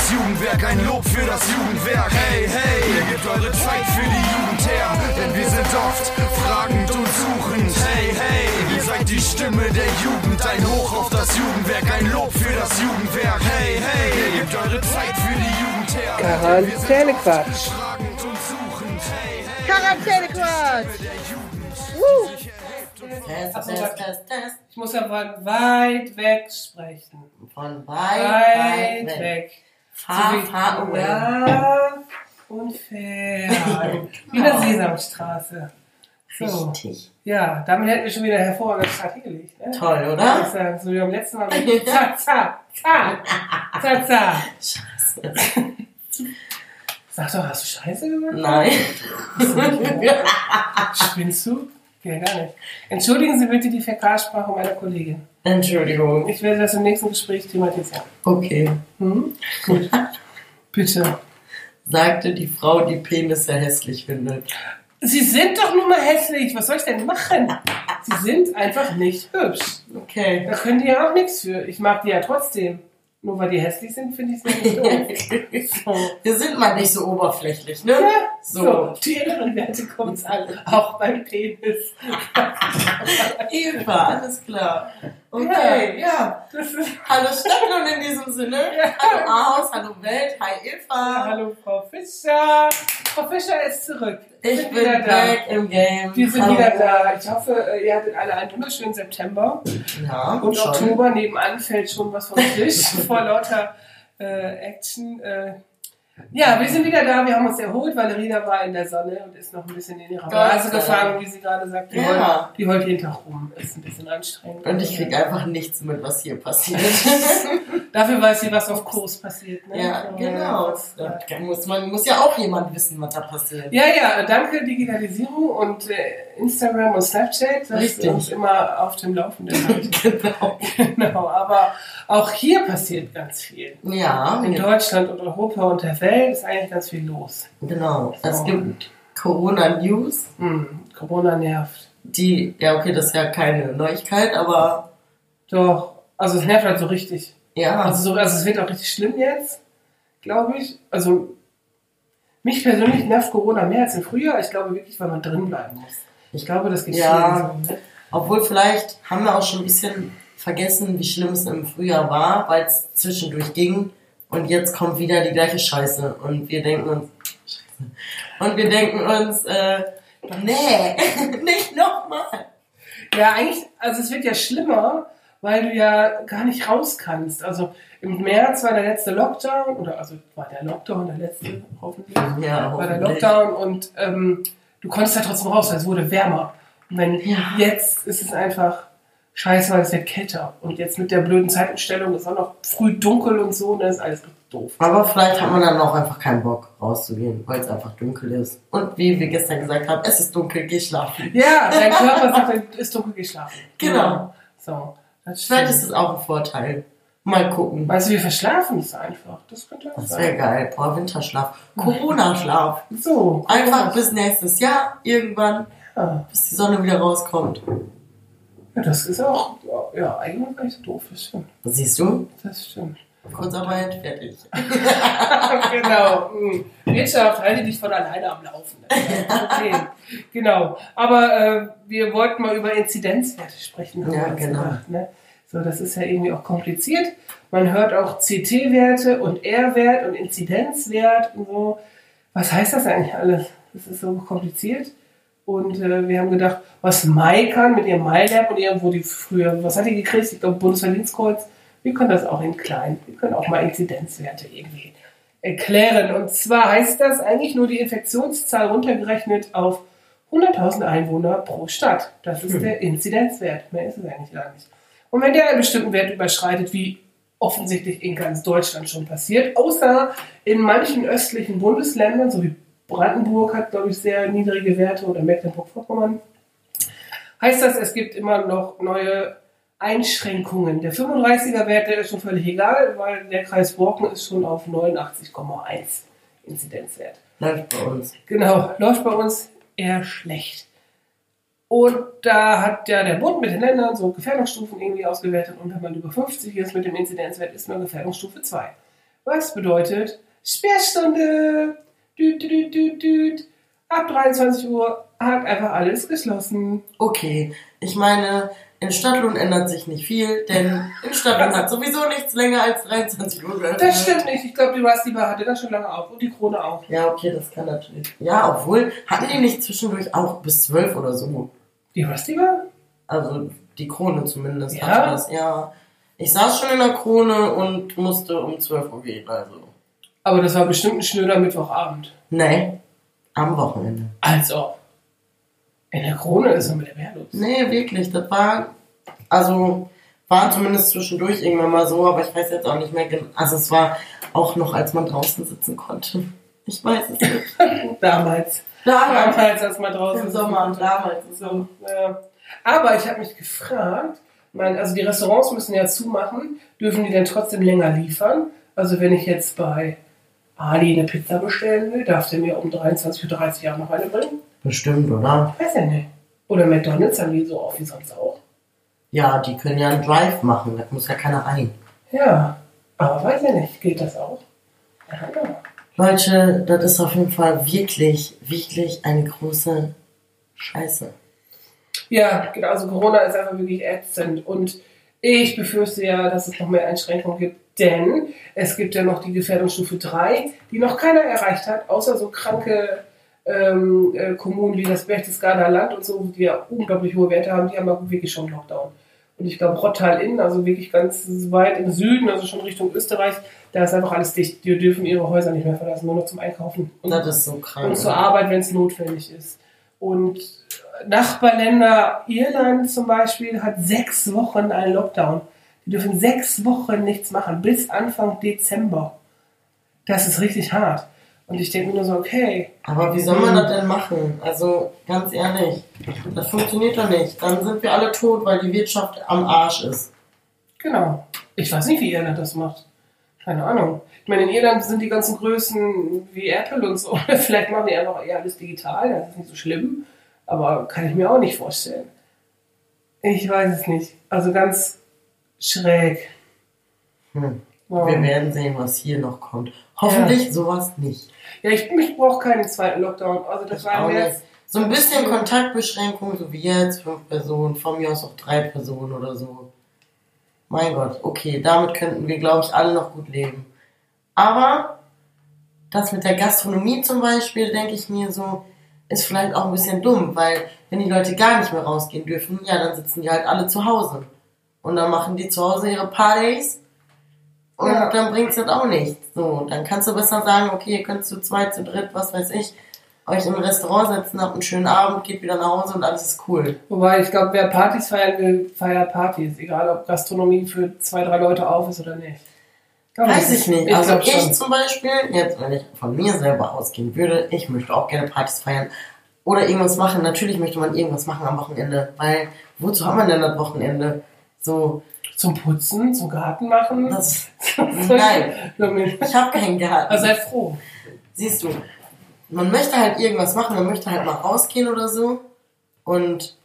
das Jugendwerk, ein Lob für das Jugendwerk. Hey, hey, ihr gebt eure Zeit für die Jugend her, denn wir sind oft fragend und suchend. Hey, hey, ihr seid die Stimme der Jugend, ein Hoch auf das Jugendwerk, ein Lob für das Jugendwerk. Hey, hey, ihr gebt eure Zeit für die Jugend her. Quarantänequatsch. Fragend und suchend. Hey, hey, Quarantänequatsch. Test, Test. Test, Test. Ich muss ja von weit weg sprechen. Von weit, Weit, weit weg. weg. Far, So far away. Ja, und fern. Wie der Sesamstraße. So. Richtig. Ja, damit hätten wir schon wieder hervorragend Start hingelegt. Ne? Toll, oder? ich sagen, so wie beim letzten Mal Zack, zack, zack, zack, zack. Scheiße. Sag doch, hast du Scheiße gemacht? Nein. Spinnst du? Ja, gar nicht. Entschuldigen Sie bitte die Fäkalsprache meiner Kollegin. Entschuldigung. Ich werde das im nächsten Gespräch thematisieren. Okay. Hm? Gut. Bitte. Sagte die Frau, die Penisse hässlich findet. Sie sind doch nun mal hässlich. Was soll ich denn machen? Sie sind einfach nicht hübsch. Okay. Da können die ja auch nichts für. Ich mag die ja trotzdem. Nur weil die hässlich sind, finde ich sie nicht doof. So. Wir sind mal nicht so oberflächlich, ne? Ja, So. so. Die inneren Werte kommen es an. Auch beim Penis. Eva, alles klar. Okay, ja. Das ist, Hallo Stadtlohn in diesem Sinne. Ja. Hallo Ahaus, hallo Welt, hi Eva. hallo Frau Fischer. Frau Fischer ist zurück. Ich bin back im Game. Wir sind Hallo. wieder da. Ich hoffe, äh, ihr hattet alle einen wunderschönen September. Ja, Und schon. Oktober nebenan fällt schon was vom Tisch vor lauter äh, Action. Äh, ja, wir sind wieder da. Wir haben uns erholt. Valerina war in der Sonne und ist noch ein bisschen in ihrer Blase gefangen, wie sie gerade sagt. Die, Ja. heult, die heult jeden Tag rum. Ist ein bisschen anstrengend. Und ich krieg einfach nichts mit, was hier passiert. Dafür weiß sie, was auf Kurs passiert. Ne? ja, genau. was- Da muss, man muss ja auch jemand wissen, was da passiert. Ja, ja, danke Digitalisierung und äh, Instagram und Snapchat, das Richtig. uns immer auf dem Laufenden. Genau. genau, aber auch hier passiert ganz viel. Ja, In Deutschland und Europa und der Welt ist eigentlich ganz viel los. genau. Es So. gibt Corona-News, Hm, Corona nervt. die, ja okay, das ist ja keine Neuigkeit, aber Doch, also es nervt halt so richtig. Ja, Also, so, also es wird auch richtig schlimm jetzt, glaube ich. Also mich persönlich nervt Corona mehr als im Frühjahr. Ich glaube wirklich, weil man drin bleiben muss. Ich glaube, das geht Ja. so. Ne? obwohl vielleicht haben wir auch schon ein bisschen vergessen, wie schlimm es im Frühjahr war, weil es zwischendurch ging und jetzt kommt wieder die gleiche Scheiße und wir denken uns, und wir denken uns, äh, nee, nicht nochmal. Ja, eigentlich, also es wird ja schlimmer, weil du ja gar nicht raus kannst. Also im März war der letzte Lockdown, oder also war der Lockdown der letzte, hoffentlich. Ja, war der. Lockdown und ähm, du konntest ja trotzdem raus, weil es wurde wärmer. Und wenn Ja. jetzt ist es einfach scheiße, weil es wird kälter. Und jetzt mit der blöden Zeitumstellung ist auch noch früh dunkel und so, und das ist alles doof. Aber vielleicht hat man dann auch einfach keinen Bock rauszugehen, weil es einfach dunkel ist. Und wie wir gestern gesagt haben, es ist dunkel, geh schlafen. Ja, dein Körper sagt, ist dunkel geschlafen. Genau. So. Das Vielleicht ist es auch ein Vorteil. Mal gucken. Du, wir verschlafen es einfach? Das könnte auch Das sein. wäre geil. Boah, Winterschlaf. Corona-Schlaf. So. Einfach bis nächstes Jahr, irgendwann, Ja. bis die Sonne wieder rauskommt. ja, das ist auch, ja, eigentlich gar nicht so doof. Das stimmt. Siehst du? Das stimmt. Kurzarbeit, fertig. genau. Wirtschaft, halte dich von alleine am Laufen. Okay. genau. Aber äh, wir wollten mal über Inzidenzwerte sprechen. haben Ja, genau. gedacht, ne? So, das ist ja irgendwie auch kompliziert. Man hört auch CT-Werte und R-Wert und Inzidenzwert und so. Was heißt das eigentlich alles? Das ist so kompliziert. Und äh, wir haben gedacht, was Mai kann mit ihrem MyLab und irgendwo die früher, was hat die gekriegt? Ich glaube, Bundesverdienstkreuz. Wir können das auch in klein. Wir können auch mal Inzidenzwerte irgendwie erklären. Und zwar heißt das eigentlich nur die Infektionszahl runtergerechnet auf 100.000 Einwohner pro Stadt. Das ist der Inzidenzwert. Mehr ist es eigentlich gar nicht. Und wenn der einen bestimmten Wert überschreitet, wie offensichtlich in ganz Deutschland schon passiert, außer in manchen östlichen Bundesländern, so wie Brandenburg hat, glaube ich, sehr niedrige Werte oder Mecklenburg-Vorpommern, heißt das, es gibt immer noch neue Einschränkungen. Der 35er-Wert, der ist schon völlig egal, weil der Kreis Borken ist schon auf 89,1 Inzidenzwert. Läuft bei uns. Genau, läuft bei uns eher schlecht. Und da hat ja der Bund mit den Ländern so Gefährdungsstufen irgendwie ausgewertet und wenn man über 50 ist mit dem Inzidenzwert, ist man Gefährdungsstufe 2. Was bedeutet Sperrstunde? Düt, düt, düt, düt. Ab 23 Uhr hat einfach alles geschlossen. Okay, ich meine, in Stadtlohn ändert sich nicht viel, denn in Stadtlohn hat sowieso nichts länger als 23 Uhr geöffnet. Das stimmt nicht. Ich glaube, die Rusty Bar hatte das schon lange auf und die Krone auch. Ja, okay, das kann natürlich. Ja, obwohl, hatten die nicht zwischendurch auch bis 12 oder so? Die Rusty Bar? Also die Krone zumindest Ja? hatte das, ja. Ich saß schon in der Krone und musste um 12 Uhr gehen, also. Aber das war bestimmt ein schnöder Mittwochabend. Nee, am Wochenende. Als ob. In der Krone ist er mit der Wehrlos. Nee, wirklich, das war, also, war zumindest zwischendurch irgendwann mal so, aber ich weiß jetzt auch nicht mehr genau. Also es war auch noch, als man draußen sitzen konnte. Ich weiß es nicht. Damals. Damals. Damals, als man draußen Im Sommer, damals. So, ja. Aber ich habe mich gefragt, mein, also die Restaurants müssen ja zumachen, dürfen die denn trotzdem länger liefern? Also wenn ich jetzt bei Ali eine Pizza bestellen will, darf der mir um 23.30 Uhr noch eine bringen? Bestimmt, oder? Weiß ja nicht. Oder McDonalds haben die so auf wie sonst auch. Ja, die können ja einen Drive machen, da muss ja keiner rein. Ja, aber weiß ja nicht, geht das auch? Ja, ja. Leute, das ist auf jeden Fall wirklich, wirklich eine große Scheiße. Ja, genau. Also Corona ist einfach wirklich ätzend. Und ich befürchte ja, dass es noch mehr Einschränkungen gibt, denn es gibt ja noch die Gefährdungsstufe 3, die noch keiner erreicht hat, außer so kranke ähm, äh, Kommunen wie das Berchtesgadener Land und so, die ja unglaublich hohe Werte haben, die haben auch wirklich schon Lockdown. Und ich glaube, Rottal-Inn, also wirklich ganz weit im Süden, also schon Richtung Österreich, da ist einfach alles dicht. Die dürfen ihre Häuser nicht mehr verlassen, nur noch zum Einkaufen. Und Das ist so krank. und zur Arbeit, wenn es notwendig ist. Und Nachbarländer Irland zum Beispiel hat sechs Wochen einen Lockdown. Die dürfen sechs Wochen nichts machen, bis Anfang Dezember. Das ist richtig hart. Und ich denke mir nur so, okay, Aber wie soll man das denn machen? Also, ganz ehrlich, das funktioniert doch nicht. Dann sind wir alle tot, weil die Wirtschaft am Arsch ist. genau. Ich weiß nicht, wie Irland das macht. Keine Ahnung. Ich meine, in Irland sind die ganzen Größen wie Apple und so. Vielleicht machen die einfach eher alles digital, das ist nicht so schlimm. Aber kann ich mir auch nicht vorstellen. Ich weiß es nicht. Also ganz schräg. Hm. Ja. Wir werden sehen, was hier noch kommt. Hoffentlich sowas nicht. Ja, ich, ich brauche keinen zweiten Lockdown. Also das Ich war. März. So ein bisschen Kontaktbeschränkung, so wie jetzt, fünf Personen, von mir aus auch drei Personen oder so. Mein Gott, okay, damit könnten wir, glaube ich, alle noch gut leben. Aber das mit der Gastronomie zum Beispiel, denke ich mir so, ist vielleicht auch ein bisschen dumm, weil wenn die Leute gar nicht mehr rausgehen dürfen, ja, dann sitzen die halt alle zu Hause. Und dann machen die zu Hause ihre Partys und Ja. dann bringt's das auch nichts. So, dann kannst du besser sagen, okay, ihr könnt zu zweit, zu dritt, was weiß ich, euch im Restaurant setzen, habt einen schönen Abend, geht wieder nach Hause und alles ist cool. Wobei, ich glaube, wer Partys feiern will, feiert Partys. Egal, ob Gastronomie für zwei, drei Leute auf ist oder nicht. Glaub Weiß ich nicht. Ich also ich schon. zum Beispiel, jetzt wenn ich von mir selber ausgehen würde, ich möchte auch gerne Partys feiern oder irgendwas machen. Natürlich möchte man irgendwas machen am Wochenende, weil wozu hat man denn das Wochenende? So, Zum Putzen, zum Garten machen. das, nein, ich habe keinen Garten. seid froh. Siehst du, man möchte halt irgendwas machen, man möchte halt mal rausgehen oder so. Und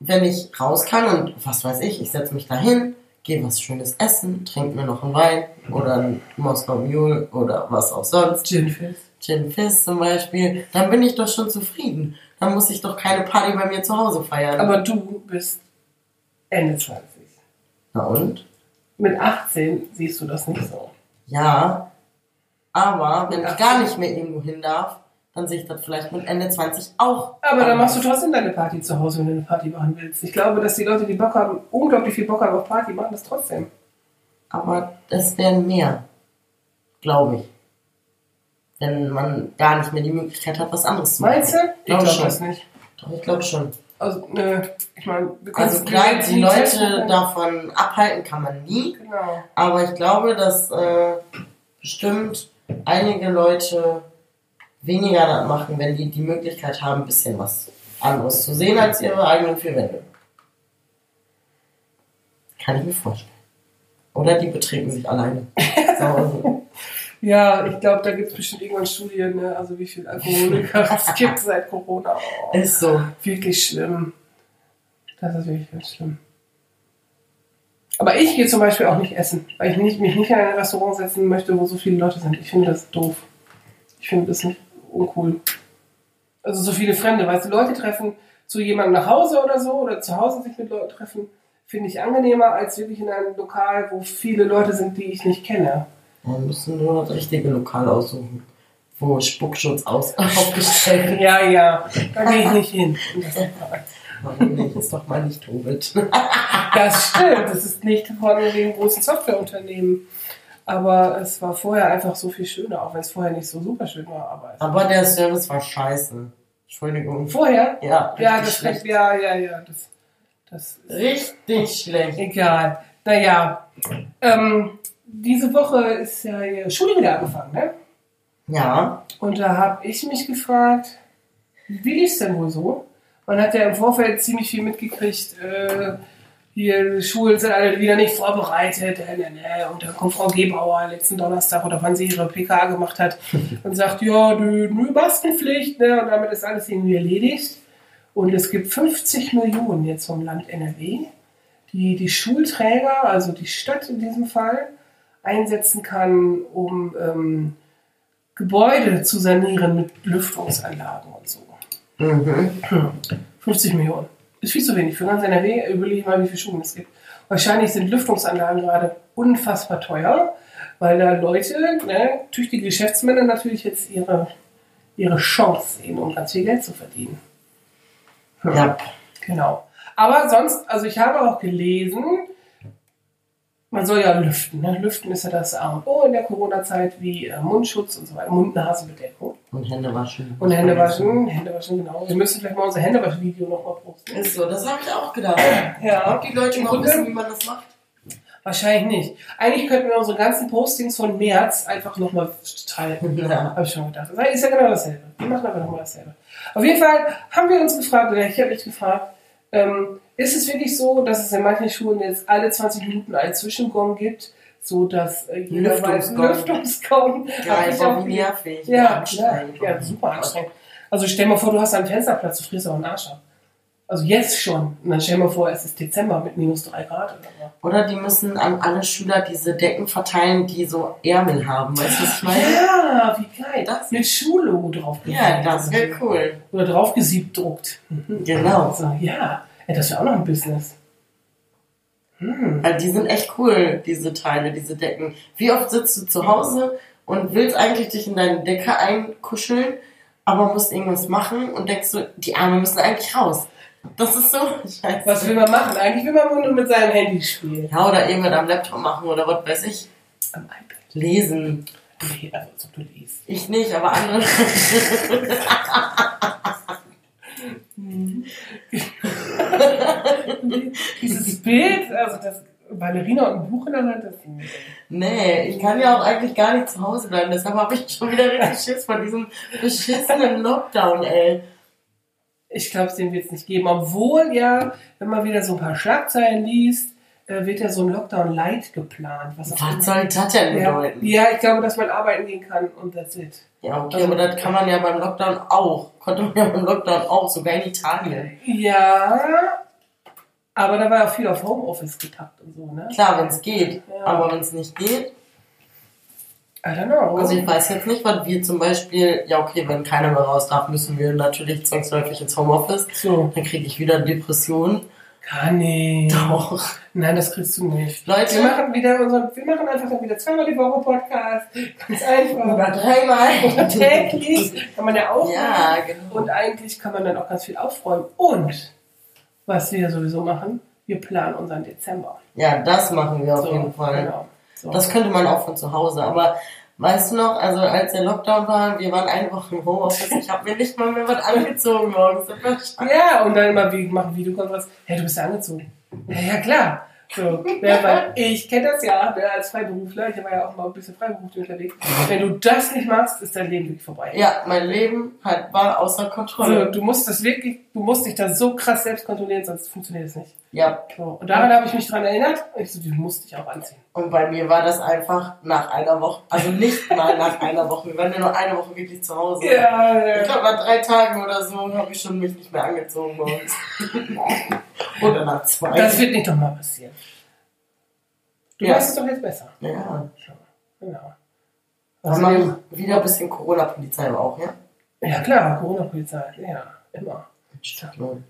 wenn ich raus kann und was weiß ich, ich setze mich dahin, gehe was Schönes essen, trinke mir noch einen Wein oder einen Moskau Mule oder was auch sonst, Ginfest. Gin Fizz zum Beispiel, dann bin ich doch schon zufrieden. Dann muss ich doch keine Party bei mir zu Hause feiern. Aber du bist Ende 20. Na und? Mit 18 siehst du das nicht so. Ja, aber wenn ich 18? gar nicht mehr irgendwo hin darf, dann sehe ich das vielleicht mit Ende 20 auch. Aber dann machst du anders. trotzdem deine Party zu Hause, wenn du eine Party machen willst. Ich glaube, dass die Leute, die Bock haben, unglaublich viel Bock haben auf Party, machen das trotzdem. Aber es werden mehr, glaube ich. Wenn man gar nicht mehr die Möglichkeit hat, was anderes zu machen. Meinst du? Ich Glaub glaube schon. das nicht. Doch, ich glaube schon. Also, ne, ich meine, wir können Also klar, die Leute testen. davon abhalten kann man nie. Genau. Aber ich glaube, dass äh, bestimmt einige Leute weniger das machen, wenn die die Möglichkeit haben, ein bisschen was anderes zu sehen als ihre eigenen vier Wände. Kann ich mir vorstellen. Oder die betreten sich alleine. Ja, ich glaube, da gibt es bestimmt irgendwann Studien, ne? also wie viel Alkoholiker es gibt seit Corona. Oh, Ist so. wirklich schlimm. Das ist wirklich ganz schlimm. Aber ich gehe zum Beispiel auch nicht essen, weil ich nicht, mich nicht in ein Restaurant setzen möchte, wo so viele Leute sind. Ich finde das doof. Ich finde das nicht uncool. Also so viele Fremde, weißt du, Leute treffen zu jemandem nach Hause oder so oder zu Hause sich mit Leuten treffen, finde ich angenehmer als wirklich in einem Lokal, wo viele Leute sind, die ich nicht kenne. Wir müssen nur das richtige Lokal aussuchen, wo Spuckschutz aus aufgestellt ist. Ja, ja, da gehe ich nicht hin. Warum nicht? Ist doch mal nicht Tobit. Das stimmt, das ist nicht von den großen Softwareunternehmen. Aber es war vorher einfach so viel schöner, auch wenn es vorher nicht so super schön war. Aber Aber der Service war scheiße. Entschuldigung. vorher? Ja, Ja, das schlecht. ja, ja, ja, das, das ist Richtig schlecht. egal. Naja, ähm, diese Woche ist ja die Schule wieder angefangen, ne? Ja, Und da habe ich mich gefragt, wie lief es denn wohl so? Man hat ja im Vorfeld ziemlich viel mitgekriegt, äh, hier die Schulen sind alle wieder nicht vorbereitet, äh, ne, ne. und dann kommt Frau Gebauer letzten Donnerstag oder wann sie ihre PK gemacht hat und sagt, ja, nö, nö, Maskenpflicht, ne, und damit ist alles irgendwie erledigt. Und es gibt 50 Millionen jetzt vom Land NRW, die die Schulträger, also die Stadt in diesem Fall, einsetzen kann, um ähm, Gebäude zu sanieren mit Lüftungsanlagen und so. mhm. 50 Millionen. Ist viel zu wenig. Für ganz NRW überlege ich mal, wie viele Schulen es gibt. Wahrscheinlich sind Lüftungsanlagen gerade unfassbar teuer, weil da Leute, ne, tüchtige Geschäftsmänner natürlich jetzt ihre, ihre Chance sehen, um ganz viel Geld zu verdienen. ja. Genau. Aber sonst, also ich habe auch gelesen, man soll ja lüften. Ne? Lüften ist ja das A und O in der Corona-Zeit, wie äh, Mundschutz und so weiter, Mund-Nasen-Bedeckung. Und Hände waschen. Und Hände waschen, Hände waschen, genau. Wir müssen vielleicht mal unser Händewaschen-Video nochmal posten. Ist so, das habe ich auch gedacht. Ja. Ob die Leute noch wissen, wie man das macht? Wahrscheinlich nicht. Eigentlich könnten wir unsere ganzen Postings von März einfach nochmal teilen. Ja. Habe ich schon gedacht. Das ist ja genau dasselbe. Wir machen aber nochmal dasselbe. Auf jeden Fall haben wir uns gefragt, oder ich habe mich gefragt, ähm, ist es wirklich so, dass es in manchen Schulen jetzt alle 20 Minuten einen Zwischengong gibt, so dass äh, jeder weiß, Lüftungsgong. Lüftungsgong. Hab Geil, auch wie nervig. Ja, anstrengend. Ja, super anstrengend. Also stell mal vor, du hast einen Fensterplatz, du frierst auch einen Arsch ab. Also jetzt schon. Und dann stell mal vor, es ist Dezember mit minus 3 Grad oder. Oder die müssen an alle Schüler diese Decken verteilen, die so Ärmel haben. Weißt du, was ich meine? Ja, wie geil. Das- Mit Schullogo drauf. Ja, das wäre cool. Oder drauf gesiebt druckt. Genau. Also, ja. Ja, das wäre auch noch ein Business. Hm. Also die sind echt cool, diese Teile, diese Decken. Wie oft sitzt du zu Hause und willst eigentlich dich in deine Decke einkuscheln, aber musst irgendwas machen und denkst du, die Arme müssen eigentlich raus. Das ist so scheiße. Was will man machen? Eigentlich will man nur mit seinem Handy spielen. ja, oder irgendwas am Laptop machen oder was weiß ich. Am iPad. Lesen. Okay, also als ob du liest. Ich nicht, aber andere. Dieses Bild, also das Ballerina und ein Buch in der Hand, das Nee, ich kann ja auch eigentlich gar nicht zu Hause bleiben. Deshalb habe ich schon wieder richtig Schiss von diesem beschissenen Lockdown, ey. Ich glaube, es den wird es nicht geben. Obwohl ja, wenn man wieder so ein paar Schlagzeilen liest, wird ja so ein Lockdown Light geplant. Was Was soll das denn ja, bedeuten? ja, ich glaube, dass man arbeiten gehen kann und that's it. Ja, okay, Also- aber das kann man ja beim Lockdown auch. Konnte man ja beim Lockdown auch, sogar in Italien. Ja, aber da war auch viel auf Homeoffice gepackt und so, ne? Klar, wenn es geht. Ja. Aber wenn es nicht geht, I don't know. also ich weiß jetzt nicht, was wir zum Beispiel, ja okay, wenn keiner mehr raus darf, müssen wir natürlich zwangsläufig ins Homeoffice. so, Dann kriege ich wieder Depressionen. Kann ich. Doch. Nein, das kriegst du nicht. Leute. wir machen wieder unseren, wir machen einfach dann wieder zweimal die Woche Podcast. Ganz einfach. Oder dreimal. Täglich kann man ja auch Ja, machen. genau. Und eigentlich kann man dann auch ganz viel aufräumen. Und was wir sowieso machen, wir planen unseren Dezember. Ja, das machen wir auf So, jeden Fall. Genau. So. Das könnte man auch von zu Hause. Aber weißt du noch, also als der Lockdown war, wir waren eine Woche im Homeoffice, ich habe mir nicht mal mehr was angezogen morgens. Ja, und dann immer wie machen Videokonferenz. Hey, du bist ja angezogen. Ja, ja klar. So, ne, weil ich kenne das ja ne, als Freiberufler. Ich war ja auch mal ein bisschen freiberuflich unterwegs. Wenn du das nicht machst, ist dein Leben wirklich vorbei. Ja, mein Leben halt war außer Kontrolle. du musst das wirklich, du musst dich da so krass selbst kontrollieren, sonst funktioniert es nicht. Ja, So, und daran habe ich mich dran erinnert. Und ich so, du musst dich auch anziehen. und bei mir war das einfach nach einer Woche, also nicht mal nach einer Woche, wir waren ja nur eine Woche wirklich zu Hause. Ja, Ich glaube, nach drei Tagen oder so habe ich schon mich nicht mehr angezogen morgens. oder nach zwei. das wird nicht nochmal passieren. Du Ja. weißt es doch jetzt besser. Ja. Genau. Also, ich wieder ein bisschen Corona-Polizei aber auch, ja? ja klar, Corona-Polizei, ja, immer.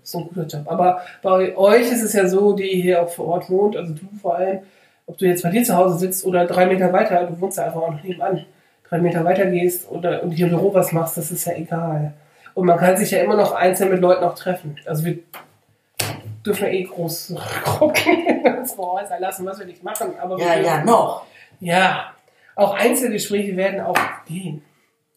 Ist ein guter Job. Aber bei euch ist es ja so, die hier auch vor Ort wohnt, also du vor allem, ob du jetzt bei dir zu Hause sitzt oder drei Meter weiter, du wohnst ja einfach auch noch nebenan, drei Meter weiter gehst oder und hier im Büro was machst, das ist ja egal. Und man kann sich ja immer noch einzeln mit Leuten auch treffen. Also wir dürfen ja eh groß gucken, das Häuser lassen, was wir nicht machen. Aber Ja, ja, noch. Ja, auch Einzelgespräche werden auch gehen.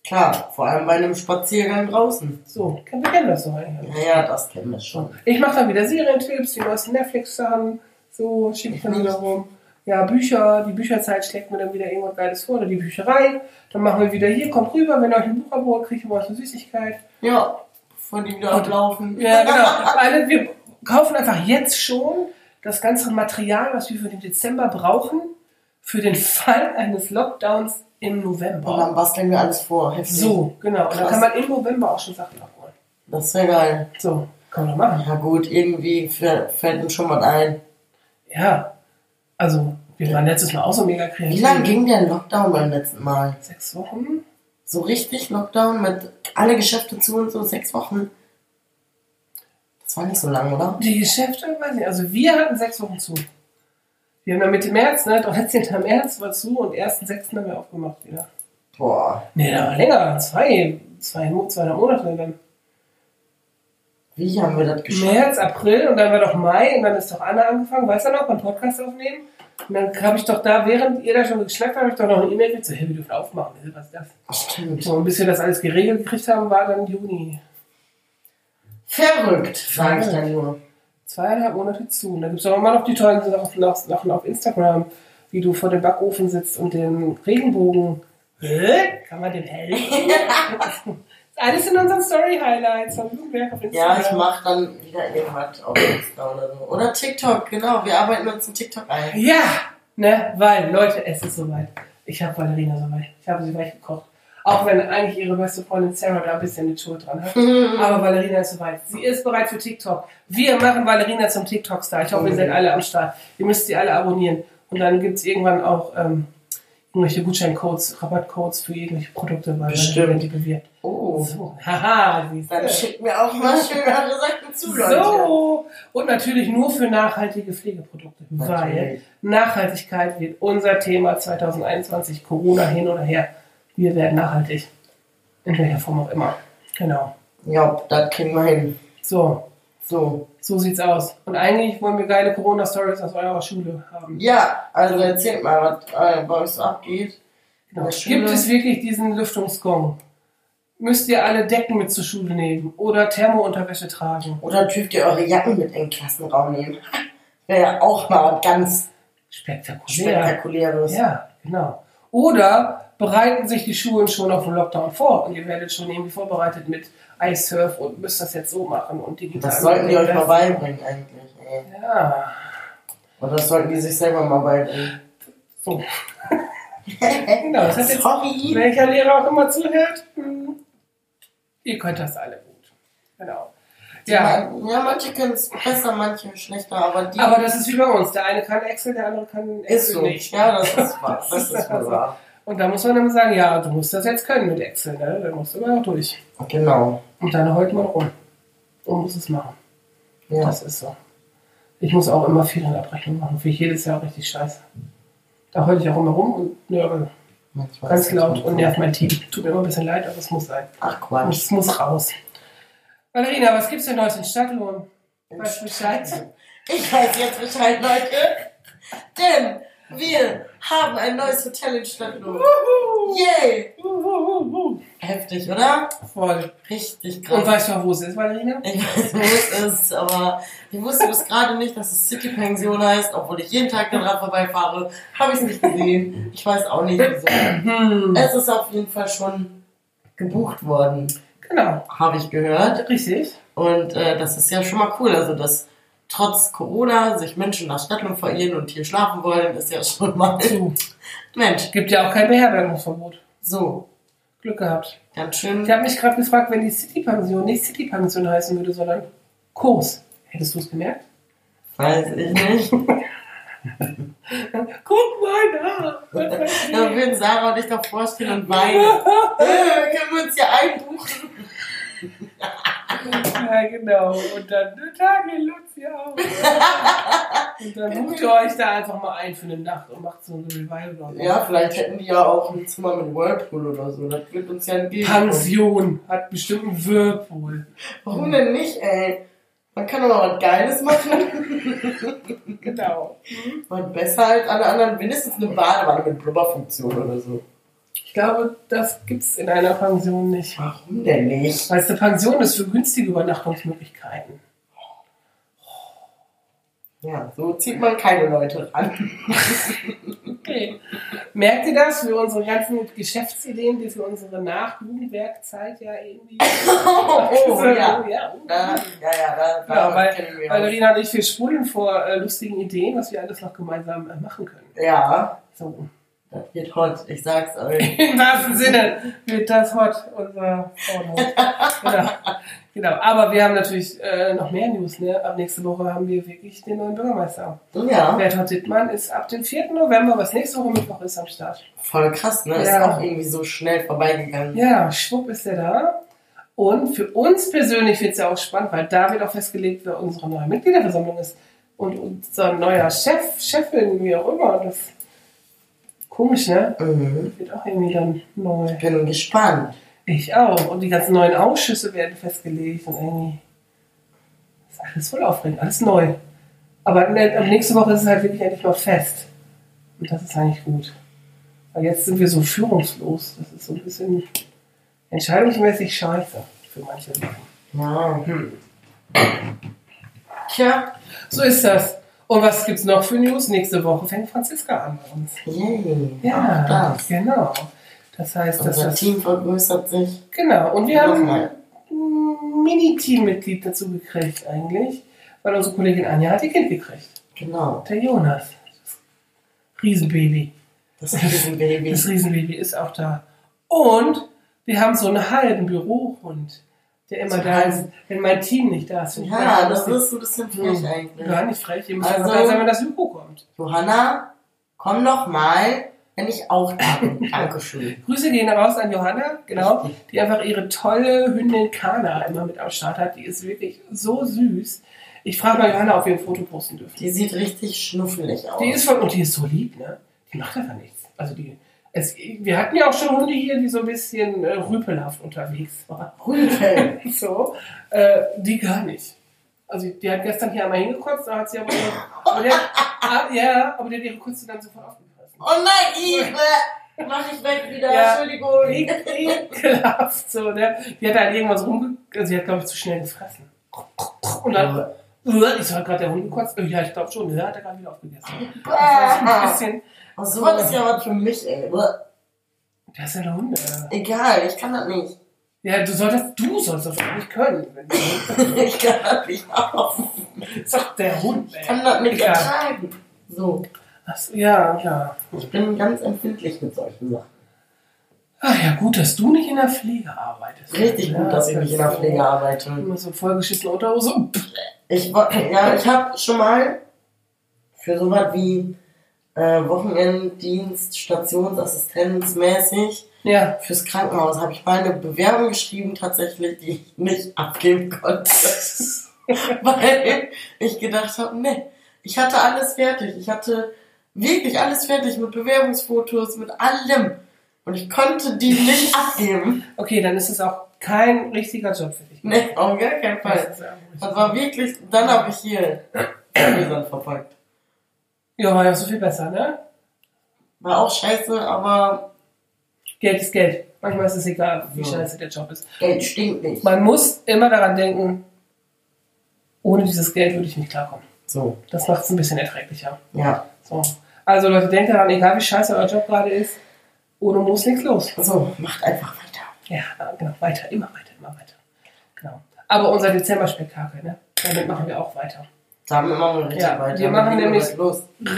Klar, vor allem bei einem Spaziergang draußen. So, wir kennen das so eigentlich. Ja, ja, das kennen wir schon. Ich mache dann wieder Serientipps, die neuesten Netflix-Sachen, so schicke ich dann wieder rum. Ja, Bücher, die Bücherzeit schlägt mir dann wieder irgendwas Geiles vor, oder die Bücherei. Dann machen wir wieder hier, kommt rüber, wenn ihr euch ein Buch abholt, kriegt ihr euch eine Süßigkeit. Ja, bevor die wieder ablaufen. Ja, genau. Alle, wir kaufen einfach jetzt schon das ganze Material, was wir für den Dezember brauchen, für den Fall eines Lockdowns im Und dann November. basteln wir alles vor. Heftig. So, genau. Und dann Krass. kann man im November auch schon Sachen abholen. Das wäre geil. So, kann man doch machen. Ja gut, irgendwie fällt fällt uns schon was ein. Ja, also wir waren letztes Mal auch so mega kreativ. Wie lange ging der Lockdown beim letzten Mal? Sechs Wochen? So richtig Lockdown mit alle Geschäfte zu und so sechs Wochen? Das war nicht so lang, oder? Die Geschäfte, weiß nicht, also wir hatten sechs Wochen zu. Wir haben dann Mitte März, ne, 13. März war zu und 1.6. haben wir aufgemacht wieder. Boah, Nee, da war länger, zwei, zwei, zweieinhalb Monate dann. wie haben wir das geschafft? März, April und dann war doch Mai und dann ist doch Anna angefangen, weißt du noch, beim Podcast aufnehmen. Und dann habe ich doch da, während ihr da schon geschnackt habt, habe ich doch noch eine E-Mail gekriegt, so, hey, wir dürfen aufmachen, was ist das? Stimmt. So, und bis wir das alles geregelt gekriegt haben, war dann Juni. Verrückt, sage ich dann nur. Zweieinhalb Monate zu. Und dann gibt es auch immer noch die tollen Sachen noch- Sachen auf Instagram, wie du vor dem Backofen sitzt und den Regenbogen. Hä? Kann man den helfen? Alles in unseren Story-Highlights von Blumenberg auf Instagram. Ja, ich mache dann wieder irgendwas auf Insta oder so. Oder TikTok, genau. Wir arbeiten uns zum TikTok ein. Ja, ne, weil, Leute, es ist soweit. Ich habe Valerina soweit. Ich habe sie weich gekocht. Auch wenn eigentlich ihre beste Freundin Sarah da ein bisschen die Schuld dran hat. Aber Valerina ist soweit. Sie ist bereit für TikTok. Wir machen Valerina zum TikTok-Star. Ich hoffe, ihr seid alle am Start. Ihr müsst sie alle abonnieren. Und dann gibt es irgendwann auch ähm, irgendwelche Gutscheincodes, Rabattcodes für irgendwelche Produkte, weil Bestimmt. Valerina die bewirbt. Oh. So, haha, siehst du. Dann schickt mir auch mal schön eure Sachen zu, Leute. So, und natürlich nur für nachhaltige Pflegeprodukte, weil Natürlich. Nachhaltigkeit wird unser Thema 2021, Corona hin oder her. Wir werden nachhaltig. In welcher Form auch immer. Genau. Ja, das kriegen wir hin. So, So. so sieht's aus. Und eigentlich wollen wir geile Corona-Stories aus eurer Schule haben. Ja, also erzählt mal, was äh, bei euch so abgeht. Genau. Gibt es wirklich diesen Lüftungsgong? Müsst ihr alle Decken mit zur Schule nehmen oder Thermounterwäsche tragen? Oder dürft ihr eure Jacken mit in den Klassenraum nehmen? Wäre ja auch mal ganz Spektakulär. Spektakuläres. Ja, genau. Oder bereiten sich die Schulen schon auf den Lockdown vor und ihr werdet schon irgendwie vorbereitet mit iSurf und müsst das jetzt so machen und digital. Das sollten die euch mal beibringen eigentlich. Ey. Ja, Und das sollten die sich selber mal beibringen. so. genau, das hat jetzt, Sorry. welcher Lehrer auch immer zuhört, hm, ihr könnt das alle gut. Genau. Ja, Ja, manche können es besser, manche schlechter, aber die aber das ist wie bei uns. Der eine kann Excel, der andere kann Excel ist so. nicht. Ja, das ist wahr. Das ist wohl wahr. Und da muss man dann sagen, ja, du musst das jetzt können mit Excel, ne? Da musst du aber auch durch. Genau. Und dann heult man rum. Und muss es machen. Ja. Das ist so. Ich muss auch immer Ferienabrechnung machen. Für jedes Jahr richtig scheiße. Da heule ich auch immer rum und nörgel Manchmal ganz laut und nerv mein Team. Tut mir immer ein bisschen leid, aber es muss sein. Ach Quatsch. Es muss raus. Valerina, was gibt's denn Neues in Stadtlohn? Weißt du Bescheid? Ich weiß jetzt Bescheid, Leute. Denn wir haben ein neues Hotel in Stadtlohn. Yay! Heftig, oder? Voll. Richtig Und krass. weißt du wo es ist, Valerina? Ich weiß, wo es ist, aber ich wusste bis gerade nicht, dass es City Pension heißt, obwohl ich jeden Tag daran vorbeifahre. Habe ich es nicht gesehen. Ich weiß auch nicht, wieso. Hm. Es ist auf jeden Fall schon gebucht worden, Genau. habe ich gehört. Richtig. Und äh, das ist ja schon mal cool. Also, dass trotz Corona sich Menschen nach Stadtlohn verirren und hier schlafen wollen, ist ja schon mal. So. Mensch, Gibt ja auch kein Beherbergungsverbot. so, Glück gehabt. ganz schön. Ich habe mich gerade gefragt, wenn die City-Pension nicht City-Pension heißen würde, sondern Kurs. Hättest du es gemerkt? Weiß ich nicht. Guck mal nach. Da würden Sarah und ich doch vorstellen und weinen. äh, können wir uns hier einbuchen? Ja, genau. Und dann Tage Lucia auch. Und dann bucht ihr euch da einfach mal ein für eine Nacht und macht so ein Revival. oder so. Ja, vielleicht hätten die ja auch ein Zimmer mit Whirlpool oder so. Das wird uns ja entgegen. Pension hat bestimmt einen Whirlpool. Warum denn nicht, ey? Man kann doch mal was Geiles machen. Genau. Und besser als alle anderen. Mindestens eine Badewanne mit Blubberfunktion oder so. Ich glaube, das gibt's in einer Pension nicht. Warum denn nicht? Weil es eine Pension ist für günstige Übernachtungsmöglichkeiten. Ja, so zieht man keine Leute ran. Okay. Merkt ihr das für unsere ganzen Geschäftsideen, die für unsere Nachjugendwerkzeit ja irgendwie. Oh, So, ja. ja. Da, ja, ja, da, da Genau, weil, wir weil. Lorena und ich, wir sprudeln vor äh, lustigen Ideen, was wir alles noch gemeinsam äh, machen können. Ja, So. Das wird hot, ich sag's euch. Im wahrsten Sinne wird das hot, unser Frauenhot. genau. genau. Aber wir haben natürlich äh, noch mehr News. Ne? Ab nächste Woche haben wir wirklich den neuen Bürgermeister. Ja, Berthold Dittmann ist ab dem 4. November, was nächste Woche Mittwoch ist, am Start. voll krass, ne? Ist Ja. auch irgendwie so schnell vorbeigegangen. Ja, schwupp ist er da. Und für uns persönlich wird es ja auch spannend, weil da wird auch festgelegt, wer unsere neue Mitgliederversammlung ist. Und unser neuer Chef, Chefin, wie auch immer. Das komisch, ne? Mhm. Wird auch irgendwie dann neu. Bin gespannt. Ich auch. Und die ganzen neuen Ausschüsse werden festgelegt und irgendwie ist alles voll aufregend, alles neu. Aber ab nächste Woche ist es halt wirklich endlich mal fest. Und das ist eigentlich gut. Weil jetzt sind wir so führungslos. Das ist so ein bisschen entscheidungsmäßig scheiße für manche Sachen. Ja. Hm. Tja, So ist das. Und was gibt's noch für News? Nächste Woche fängt Franziska an bei uns. yay. Ja, das. genau. Das heißt, dass Unser das. Team vergrößert sich. Genau. Und wir haben ein Mini-Teammitglied dazu gekriegt eigentlich, weil unsere Kollegin Anja hat ihr Kind gekriegt. Genau. Der Jonas. Das Riesenbaby. Das Riesenbaby. Das Riesenbaby ist auch da. Und wir haben so einen halben Bürohund, der immer da ist, wenn mein Team nicht da ist. Ja, das ist ein bisschen frech Hm. eigentlich. Gar nicht frech. Ihr müsst Also- sein, wenn das Büro kommt. Johanna, komm doch mal, wenn ich auch da bin. Dankeschön. Grüße gehen raus an Johanna, genau, die einfach ihre tolle Hündin Kana immer mit am Start hat. Die ist wirklich so süß. Ich frage mal Johanna, ob wir ein Foto posten dürfen. Die sieht richtig schnuffelig aus. Die ist von, und die ist so lieb, ne? Die macht einfach nichts. Also die, es, wir hatten ja auch schon Hunde hier, die so ein bisschen äh, rüpelhaft unterwegs waren. Rüpel. So, äh, die gar nicht. Also die hat gestern hier einmal hingekotzt, da hat sie aber, aber hat, ah, ja, aber die hat ihre Kotze dann sofort aufgefressen. Oh nein, Ive! Mach ich weg wieder, Ja. Entschuldigung. Ekelhaft, so, ne? Die hat halt irgendwas rumge... Also sie hat, glaube ich, zu schnell gefressen. Und dann, äh, ich so, hat gerade der Hund gekotzt? Äh, Ja, ich glaube schon, der hat er gerade wieder aufgegessen. Das war so ein bisschen... Oh, sowas ist ja was für mich, ey. Der ist ja der Hund. Äh. Egal, ich kann das nicht. Ja, du solltest, du sollst das auch nicht können. Ich kann das nicht auf. ist doch der Hund, Ich kann ey. das nicht Egal. ertragen. So, Ach so, ja, ja. ich bin ganz empfindlich mit solchen Sachen. Ah ja, gut, dass du nicht in der Pflege arbeitest. Richtig ja, gut, dass ich nicht in der so- Pflege arbeite. Immer so vollgeschissene Unterhose. Ich, ja, ich habe schon mal für sowas wie äh, Wochenenddienst, Stationsassistenz mäßig Ja. fürs Krankenhaus habe ich mal eine Bewerbung geschrieben, tatsächlich, die ich nicht abgeben konnte. Weil ich gedacht habe, nee, ich hatte alles fertig. Ich hatte wirklich alles fertig mit Bewerbungsfotos, mit allem. Und ich konnte die nicht abgeben. Okay, dann ist es auch kein richtiger Job für dich. Nee, auf gar keinen Fall. Das war wirklich, dann habe ich hier Gläsern verpackt. Ja, war ja so viel besser, ne? War auch scheiße, aber Geld ist Geld. Manchmal ist es egal, wie Ja. scheiße der Job ist. Geld stinkt nicht. Man muss immer daran denken, ohne dieses Geld würde ich nicht klarkommen. So, Das macht es ein bisschen erträglicher. ja. So. Also Leute, denkt daran, egal wie scheiße euer Job gerade ist, ohne muss nichts los. So, macht einfach weiter. Ja, genau, weiter, immer weiter, immer weiter. Genau. Aber unser Dezember-Spektakel, ne? Damit machen wir auch weiter. Damit machen wir richtig Ja, weiter. wir machen nämlich-.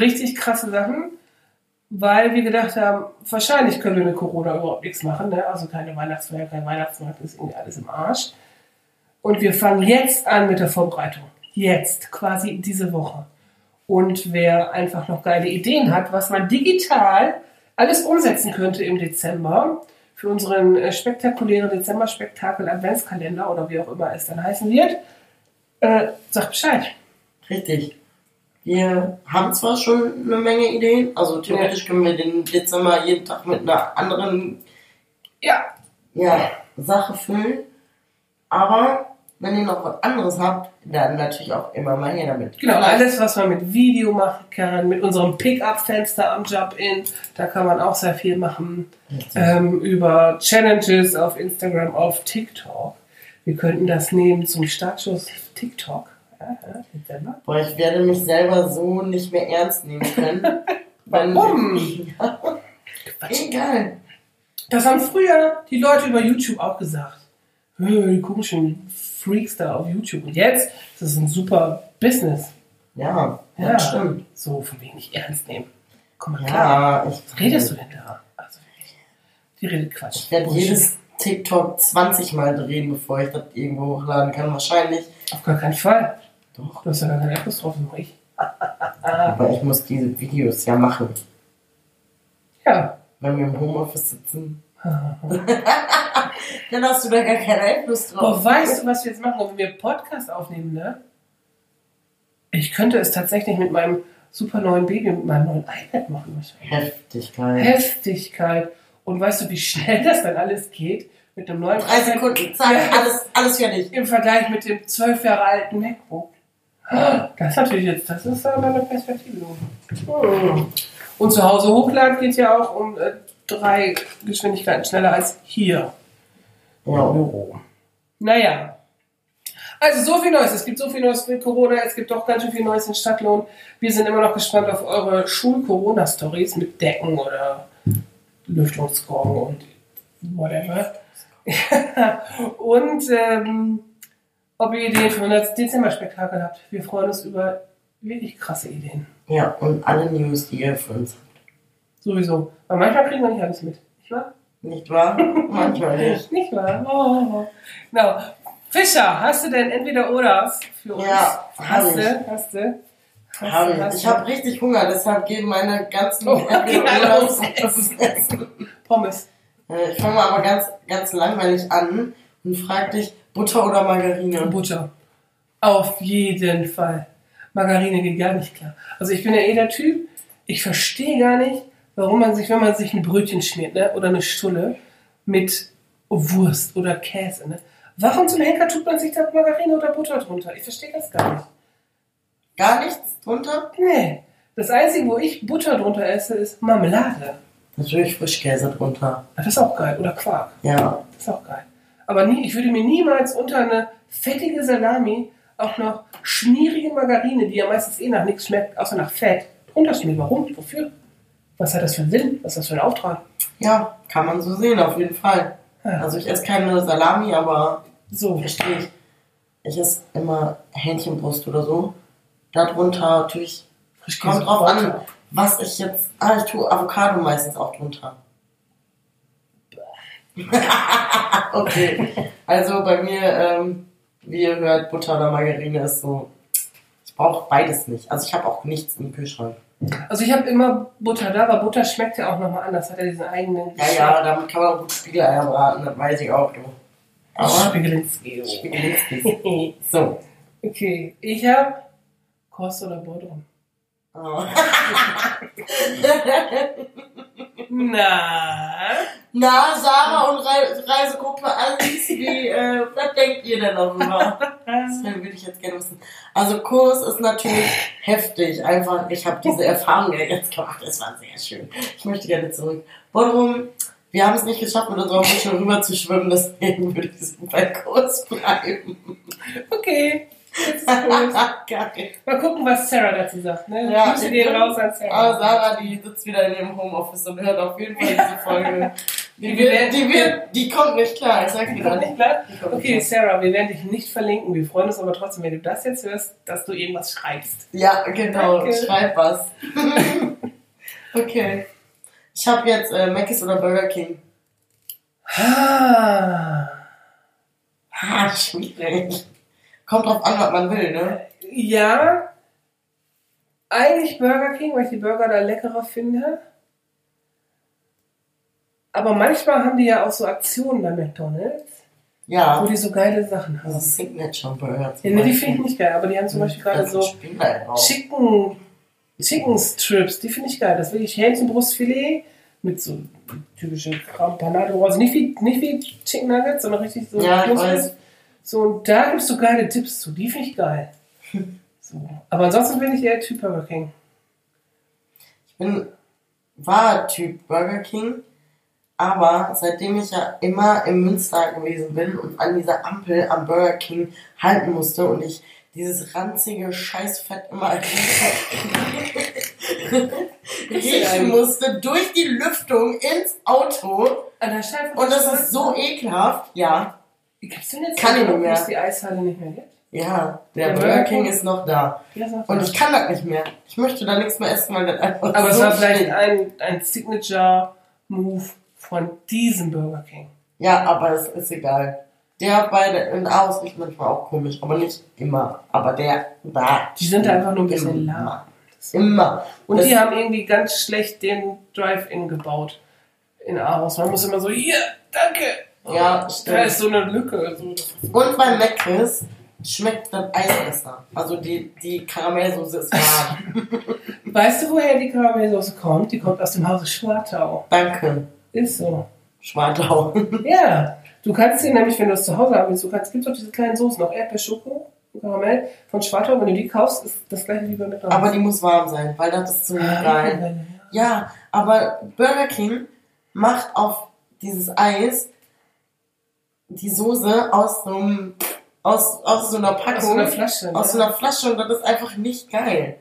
Richtig krasse Sachen, weil wir gedacht haben, wahrscheinlich können wir mit Corona überhaupt nichts machen, ne? Also keine Weihnachtsfeier, kein Weihnachtsmarkt, ist irgendwie alles im Arsch. Und wir fangen jetzt an mit der Vorbereitung. Jetzt, quasi diese Woche. Und wer einfach noch geile Ideen hat, was man digital alles umsetzen könnte im Dezember für unseren äh, spektakulären Dezember-Spektakel Adventskalender oder wie auch immer es dann heißen wird, äh, sagt Bescheid. Richtig. Wir haben zwar schon eine Menge Ideen, also theoretisch können wir den Dezember jeden Tag mit einer anderen Ja, ja, Sache füllen, aber wenn ihr noch was anderes habt, dann natürlich auch immer mal her damit. Genau, alles, was man mit Video machen kann, mit unserem Pickup-Fenster am Job-In, da kann man auch sehr viel machen. Ähm, über Challenges auf Instagram, auf TikTok. Wir könnten das nehmen zum Startschuss TikTok. Ja, ja. Boah, ich werde mich selber so nicht mehr ernst nehmen können. Warum? Ja, egal. Das haben früher die Leute über YouTube auch gesagt. Die komischen Freaks da auf YouTube. Und jetzt ist es ein super Business. Ja, Ja, das stimmt. So, von wegen nicht ernst nehmen. Guck mal. Ja, Was redest du denn da? Also, die redet Quatsch. Ich werde jedes TikTok 20 Mal drehen, bevor ich das irgendwo hochladen kann. Wahrscheinlich. Auf gar keinen Fall. Doch. Du hast ja gar keine Apps drauf, nur ich. Aber ich muss diese Videos ja machen. Ja. Wenn wir im Homeoffice sitzen. Dann hast du da gar keinen Einfluss drauf. Boah, weißt du, was wir jetzt machen, wenn wir Podcast aufnehmen, ne? Ich könnte es tatsächlich mit meinem super neuen Baby, mit meinem neuen iPad machen. wahrscheinlich. Heftigkeit. Heftigkeit. Und weißt du, wie schnell das dann alles geht? Mit einem neuen Drei Sekunden, zack, Ja. alles, alles fertig. Im Vergleich mit dem zwölf Jahre alten MacBook. Das ist natürlich jetzt, das ist aber eine Perspektive. Hm. Und zu Hause hochladen geht ja auch um äh, drei Geschwindigkeiten schneller als hier. Ja. Büro. Naja. Also so viel Neues. Es gibt so viel Neues mit Corona. Es gibt doch ganz schön viel Neues in Stadtlohn. Wir sind immer noch gespannt auf eure Schul-Corona-Stories mit Decken oder Lüftungskorken und whatever. und ähm, ob ihr Ideen für unser Dezember-Spektakel habt. Wir freuen uns über wirklich krasse Ideen. Ja, und alle News, die ihr für uns habt. Sowieso. Aber manchmal kriegen wir nicht alles mit. Nicht wahr? Nicht wahr? Manchmal nicht. Nicht wahr? Oh. Genau. Fischer, hast du denn entweder oder für uns? Ja, hast ich. du? Hast du? Hast Hab du, ich hast ich habe richtig Hunger, deshalb geben meine ganzen Oh, okay, los. Pommes. Äh, Ich fange mal aber ganz, ganz langweilig an und frag dich, Butter oder Margarine? Butter. Auf jeden Fall. Margarine geht gar nicht klar. Also ich bin ja eh der Typ, ich verstehe gar nicht, warum man sich, wenn man sich ein Brötchen schmiert, ne, oder eine Stulle mit Wurst oder Käse, ne, warum zum Henker tut man sich da Margarine oder Butter drunter? Ich verstehe das gar nicht. Gar nichts drunter? Nee. Das Einzige, wo ich Butter drunter esse, ist Marmelade. Natürlich Frischkäse drunter. Das ist auch geil. Oder Quark. Ja. Das ist auch geil. Aber nie, ich würde mir niemals unter eine fettige Salami auch noch schmierige Margarine, die ja meistens eh nach nichts schmeckt, außer nach Fett, drunter schmieren. Warum? Wofür? Was hat das für einen Sinn? Was ist das für ein Auftrag? Ja, kann man so sehen, auf jeden Fall. Ja. Also ich esse keine Salami, aber So. verstehe ich. Ich esse immer Hähnchenbrust oder so. Darunter natürlich, kommt drauf an, was ich jetzt, ah, ich tue Avocado meistens auch drunter. okay, also bei mir, ähm, wie ihr hört, Butter oder Margarine ist so, ich brauche beides nicht. Also ich habe auch nichts im Kühlschrank. Also ich habe immer Butter da, aber Butter schmeckt ja auch nochmal anders. Hat ja diesen eigenen Ja, ja, damit kann man gut Spiegeleier braten, das weiß ich auch. Du. Aber Spiegelinski. Spiegelinski. So. Okay, ich habe Kost oder Bodrum. Oh. Na, Na, Sarah und Re Reisegruppe Alice, wie, äh, was denkt ihr denn darüber? Das würde ich jetzt gerne wissen. Also Kurs ist natürlich heftig. Einfach, ich habe diese Erfahrung ja jetzt gemacht. Es war sehr schön. Ich möchte gerne zurück. Warum? Wir haben es nicht geschafft, mit unserer Mutter rüber zu schwimmen, deswegen würde ich bei Kurs bleiben. okay. Geil. Mal gucken, was Sarah dazu sagt. Ne? Ja, Grüße gehen raus an Sarah. Aber Sarah, die sitzt wieder in ihrem Homeoffice und hört auf jeden Fall diese Folge. Die, Die wird, die, wird, die kommt nicht klar, ich sag dir Kommt das. nicht klar? Okay, Sarah, wir werden dich nicht verlinken. Wir freuen uns aber trotzdem, wenn du das jetzt hörst, dass du irgendwas schreibst. Ja, genau, Danke. schreib was. okay. Ich habe jetzt äh, Mc's oder Burger King. Ah. Ah, schwierig. Kommt drauf an, was man will, ne? Ja, eigentlich Burger King, weil ich die Burger da leckerer finde. Aber manchmal haben die ja auch so Aktionen bei McDonalds, wo Ja. die so geile Sachen haben. Signature Burger. Ja, nee, die finde ich nicht geil, aber die haben zum Beispiel gerade Das so halt. Chicken, Chicken Strips, die finde ich geil. Das ist wirklich Hähnchenbrustfilet mit so typische Panado, also nicht wie, nicht wie Chicken Nuggets, sondern richtig so Ja, ich weiß. So, und da gibt es so geile Tipps zu, die finde ich geil. So. Aber ansonsten bin ich eher Typ Burger King. Ich bin, war Typ Burger King, aber seitdem ich ja immer im Münster gewesen bin und an dieser Ampel am Burger King halten musste und ich dieses ranzige Scheißfett immer riechen musste durch die Lüftung ins Auto und das ist so ekelhaft. Ja, Gibt's denn jetzt Kann ich noch, nicht mehr. wo es die Eishalle nicht mehr gibt? ja, der Der Burger King ist noch da. Ja, Und ich kann das nicht mehr. Ich möchte da nichts mehr essen, weil das einfach Aber es so war vielleicht ein, ein Signature-Move von diesem Burger King. Ja, aber es ist egal. Der bei der in Aarhus riecht manchmal auch komisch, aber nicht immer. Aber der da. Die sind einfach nur ein bisschen immer. lahm. Immer. Und Das- die haben irgendwie ganz schlecht den Drive-In gebaut in Aarhus. Man muss immer so, hier, danke. Ja, Da stimmt. ist so eine Lücke. So. Und bei Mc's schmeckt das Eis besser. Also die, die Karamellsoße ist warm. Weißt du, woher die Karamellsoße kommt? Die kommt aus dem Hause Schwartau. Danke. Ist so. Schwartau. Ja. Du kannst sie nämlich, wenn du es zu Hause haben willst, du kannst, gibt doch diese kleinen Soßen, auch Erdbeerschoko und Karamell von Schwartau. Wenn du die kaufst, ist das gleiche wie bei McDonald's. aber die muss warm sein, weil das ist so Ah, geil. Ja, aber Burger King macht auf dieses Eis die Soße aus so einem, aus, aus so einer Packung. Aus so einer Flasche. aus so einer Flasche und das ist einfach nicht geil.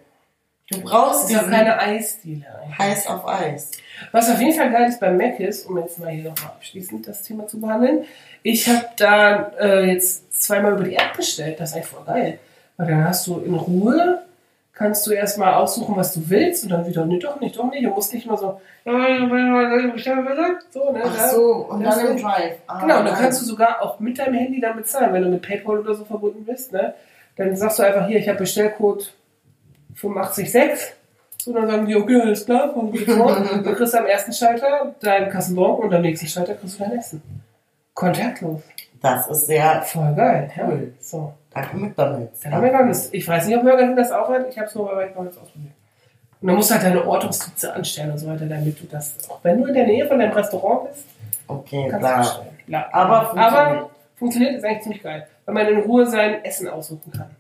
Du brauchst Das ist keine Eisdiele heiß auf Eis. Was auf jeden Fall geil ist bei Mac ist, um jetzt mal hier nochmal abschließend das Thema zu behandeln, ich habe da äh, jetzt zweimal über die App bestellt. Das ist eigentlich voll geil. Weil dann hast du in Ruhe, kannst du erstmal aussuchen, was du willst und dann wieder, nee, doch nicht, doch nicht. Du musst nicht immer so, so, ne? Ach so, und dann im Drive. Ah, Genau, und dann kannst du sogar auch mit deinem Handy dann bezahlen, wenn du mit PayPal oder so verbunden bist, ne? Dann sagst du einfach hier, ich habe Bestellcode 856. So, dann sagen die, okay, alles klar, komm. Dann kriegst du am ersten Schalter deinen Kassenbon und am nächsten Schalter kriegst du dein Essen. Kontaktlos. Das ist sehr. Voll geil, ja. Danke McDonalds. Dann haben wir nichts. Ich weiß nicht, ob Burger das auch hat. Ich habe es nur bei McDonalds ausprobiert. Und dann musst du halt deine Ortungskizze anstellen und so weiter, damit du das, auch wenn du in der Nähe von deinem Restaurant bist, Okay, kannst du klar. bestellen. Bla. Aber funktioniert. Aber funktioniert ist eigentlich ziemlich geil, weil man in Ruhe sein Essen aussuchen kann.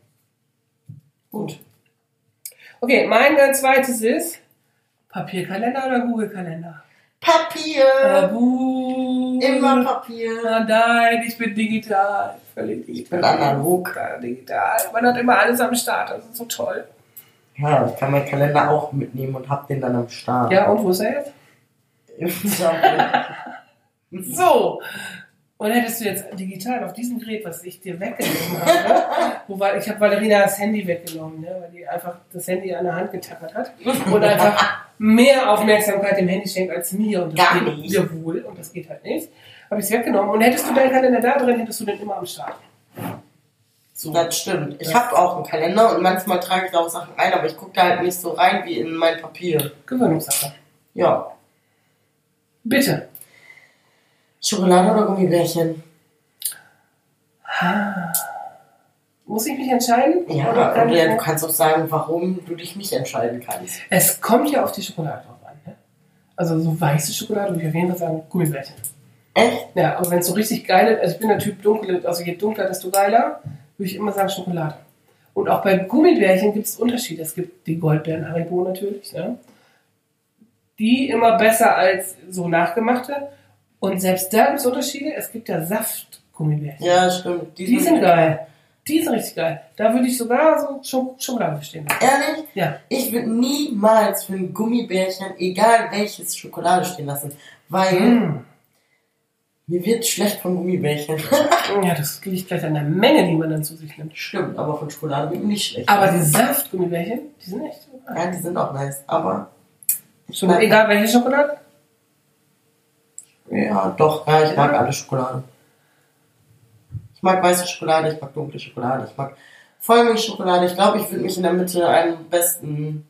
Gut. Okay, mein zweites ist Papierkalender oder Google-Kalender? Papier! Tabu. Immer Papier. Ah, nein, ich bin digital. Völlig digital. Ich bin analog. Digital. Man hat immer alles am Start. Das ist so toll. Ja, ich kann meinen Kalender auch mitnehmen und hab den dann am Start. Ja, und wo ist er jetzt? So. Und hättest du jetzt digital auf diesem Gerät, was ich dir weggenommen habe, wo war, ich habe Valerina das Handy weggenommen, ne, weil die einfach das Handy an der Hand getackert hat und einfach mehr Aufmerksamkeit dem Handy schenkt als mir. Und das Gar geht nicht. ihr wohl und das geht halt nicht. Habe ich es weggenommen. Und hättest du deinen Kalender da drin, hättest du den immer am Start. So. Das stimmt. Ich habe auch einen Kalender und manchmal trage ich da auch Sachen ein, aber ich gucke da halt nicht so rein wie in mein Papier. Gewöhnungssache. Ja. Bitte. Schokolade oder Gummibärchen? Muss ich mich entscheiden? Ja, Oder kann ich- du kannst auch sagen, warum du dich nicht entscheiden kannst. Es kommt ja auf die Schokolade drauf an. Ne? Also so weiße Schokolade würde ich auf jeden Fall sagen Gummibärchen. Echt? Ja, aber wenn es so richtig geil ist, also ich bin der Typ dunkel, also je dunkler, desto geiler, würde ich immer sagen Schokolade. Und auch bei Gummibärchen gibt es Unterschiede. Es gibt die Goldbeeren Haribo natürlich, ne? Die immer besser als so nachgemachte. Und selbst da gibt es Unterschiede. Es gibt ja Saftgummibärchen. Ja, stimmt. Die sind geil. Die sind richtig geil. Da würde ich sogar so Schok Schokolade bestehen. Ehrlich? Ja. Ich würde niemals für ein Gummibärchen, egal welches, Schokolade stehen lassen. Weil Mm. mir wird schlecht von Gummibärchen. Ja, das liegt gleich an der Menge, die man dann zu sich nimmt. Stimmt, aber von Schokolade wird mir nicht schlecht. Aber die Saftgummibärchen, die sind echt geil. Ja, die sind auch nice. Aber. Schon egal welche Schokolade? Ja, doch, ja, ich mag alle Schokolade. Ich mag weiße Schokolade, ich mag dunkle Schokolade, ich mag Vollmilchschokolade. Ich glaube, ich würde mich in der Mitte einen besten.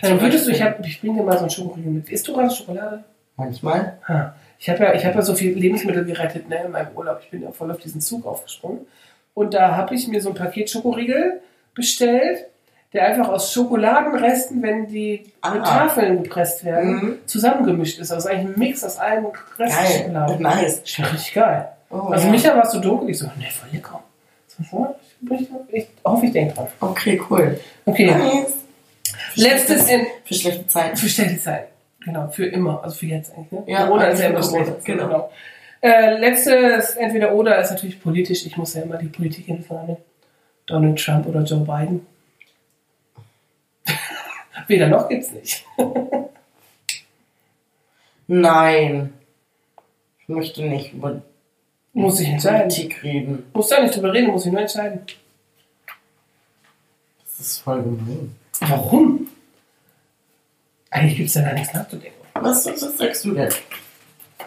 Dann würdest du, ich, hab, ich bringe dir mal so einen Schokoriegel mit. Isst du gerade Schokolade? Manchmal. Ha. Ich habe ja, ich hab ja so viel Lebensmittel gerettet ne, in meinem Urlaub. Ich bin ja voll auf diesen Zug aufgesprungen. Und da habe ich mir so ein Paket Schokoriegel bestellt, der einfach aus Schokoladenresten, wenn die Ah. mit Tafeln gepresst werden, Mhm. zusammengemischt ist. Also eigentlich ein Mix aus allen Resten. Schokolade. Nice. Finde richtig geil. Oh, also ja. Micha war so dunkel. Ich so, ne, voll lecker. So, Ich, ich hoffe, ich denke dran. Okay, cool. Okay, Nice. letztes in, Für schlechte Zeiten. für schlechte Zeit. Genau, für immer. Also für jetzt eigentlich. Ne? Ja, Corona ist ja immer Corona, schlecht. genau. Genau. Äh, letztes entweder oder ist natürlich politisch. Ich muss ja immer die Politik hinfahren. Donald Trump oder Joe Biden. Weder noch gibt's nicht. Nein. Ich möchte nicht über Muss ich entscheiden. Politik reden. Muss da nicht drüber reden, muss ich nur entscheiden. Das ist voll gemein. Warum? Eigentlich gibt's da gar nichts nachzudenken. Was, was sagst du denn?